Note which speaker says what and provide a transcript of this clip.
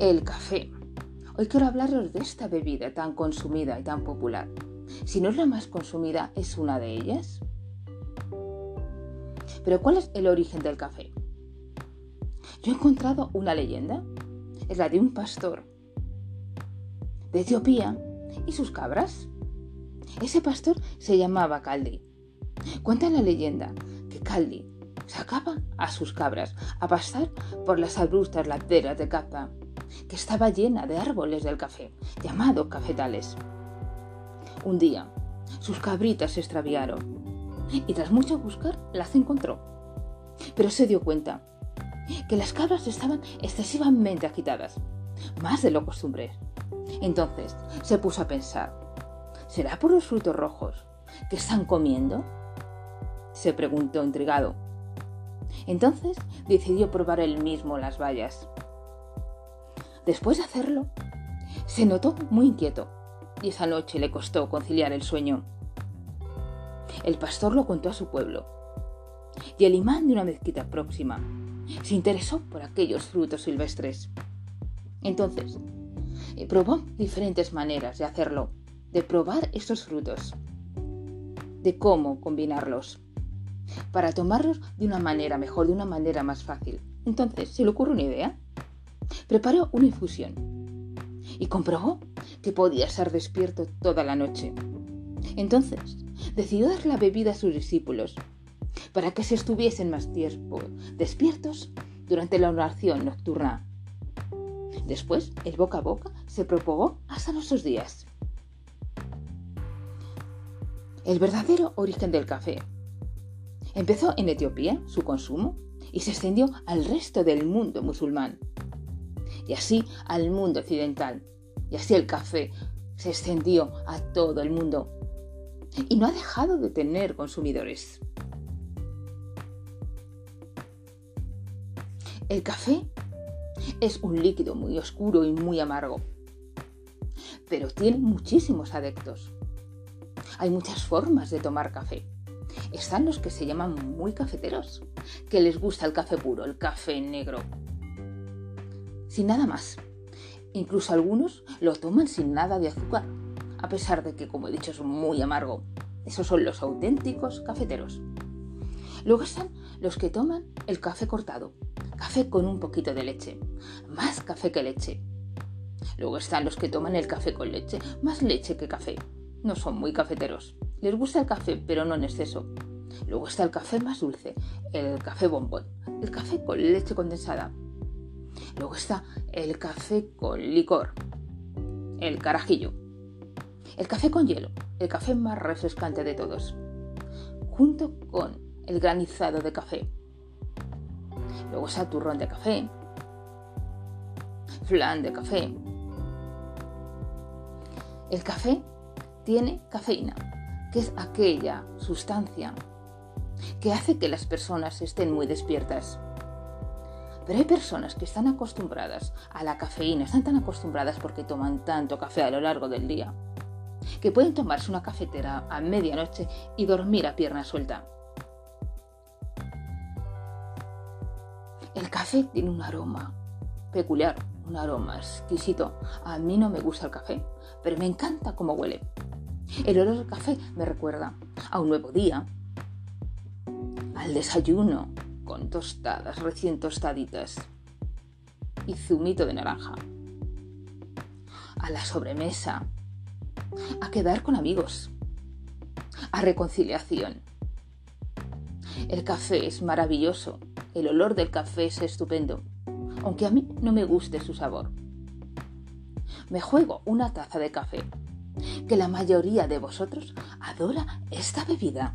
Speaker 1: El café. Hoy quiero hablaros de esta bebida tan consumida y tan popular. Si no es la más consumida, ¿es una de ellas? Pero ¿cuál es el origen del café? Yo he encontrado una leyenda. Es la de un pastor de Etiopía y sus cabras. Ese pastor se llamaba Caldi. Cuenta la leyenda que Caldi sacaba a sus cabras a pastar por las abruptas laderas de Capa, que estaba llena de árboles del café, llamados cafetales. Un día, sus cabritas se extraviaron y tras mucho buscar las encontró. Pero se dio cuenta que las cabras estaban excesivamente agitadas, más de lo costumbre. Entonces se puso a pensar, ¿será por los frutos rojos que están comiendo? Se preguntó intrigado. Entonces decidió probar él mismo las bayas. Después de hacerlo, se notó muy inquieto y esa noche le costó conciliar el sueño. El pastor lo contó a su pueblo y el imán de una mezquita próxima se interesó por aquellos frutos silvestres. Entonces, eh, probó diferentes maneras de hacerlo, de probar estos frutos, de cómo combinarlos, para tomarlos de una manera mejor, de una manera más fácil. Entonces, ¿se le ocurre una idea? Preparó una infusión y comprobó que podía ser despierto toda la noche. Entonces, decidió dar la bebida a sus discípulos para que se estuviesen más tiempo despiertos durante la oración nocturna. Después, el boca a boca se propagó hasta nuestros días. El verdadero origen del café. Empezó en Etiopía su consumo y se extendió al resto del mundo musulmán y así al mundo occidental. Y así el café se extendió a todo el mundo y no ha dejado de tener consumidores. El café es un líquido muy oscuro y muy amargo, pero tiene muchísimos adeptos. Hay muchas formas de tomar café. Están los que se llaman muy cafeteros, que les gusta el café puro, el café negro, sin nada más. Incluso algunos lo toman sin nada de azúcar, a pesar de que, como he dicho, es muy amargo. Esos son los auténticos cafeteros. Luego están los que toman el café cortado, café con un poquito de leche, más café que leche. Luego están los que toman el café con leche, más leche que café. No son muy cafeteros. Les gusta el café, pero no en exceso. Luego está el café más dulce, el café bombón, el café con leche condensada. Luego está el café con licor, el carajillo, el café con hielo, el café más refrescante de todos, junto con el granizado de café. Luego está turrón de café, flan de café. El café tiene cafeína, que es aquella sustancia que hace que las personas estén muy despiertas. Pero hay personas que están acostumbradas a la cafeína, están tan acostumbradas porque toman tanto café a lo largo del día, que pueden tomarse una cafetera a medianoche y dormir a pierna suelta. El café tiene un aroma peculiar, un aroma exquisito. A mí no me gusta el café, pero me encanta cómo huele. El olor del café me recuerda a un nuevo día, al desayuno con tostadas recién tostaditas y zumito de naranja, a la sobremesa, a quedar con amigos, a reconciliación. El café es maravilloso, el olor del café es estupendo, aunque a mí no me guste su sabor. Me juego una taza de café, que la mayoría de vosotros adora esta bebida.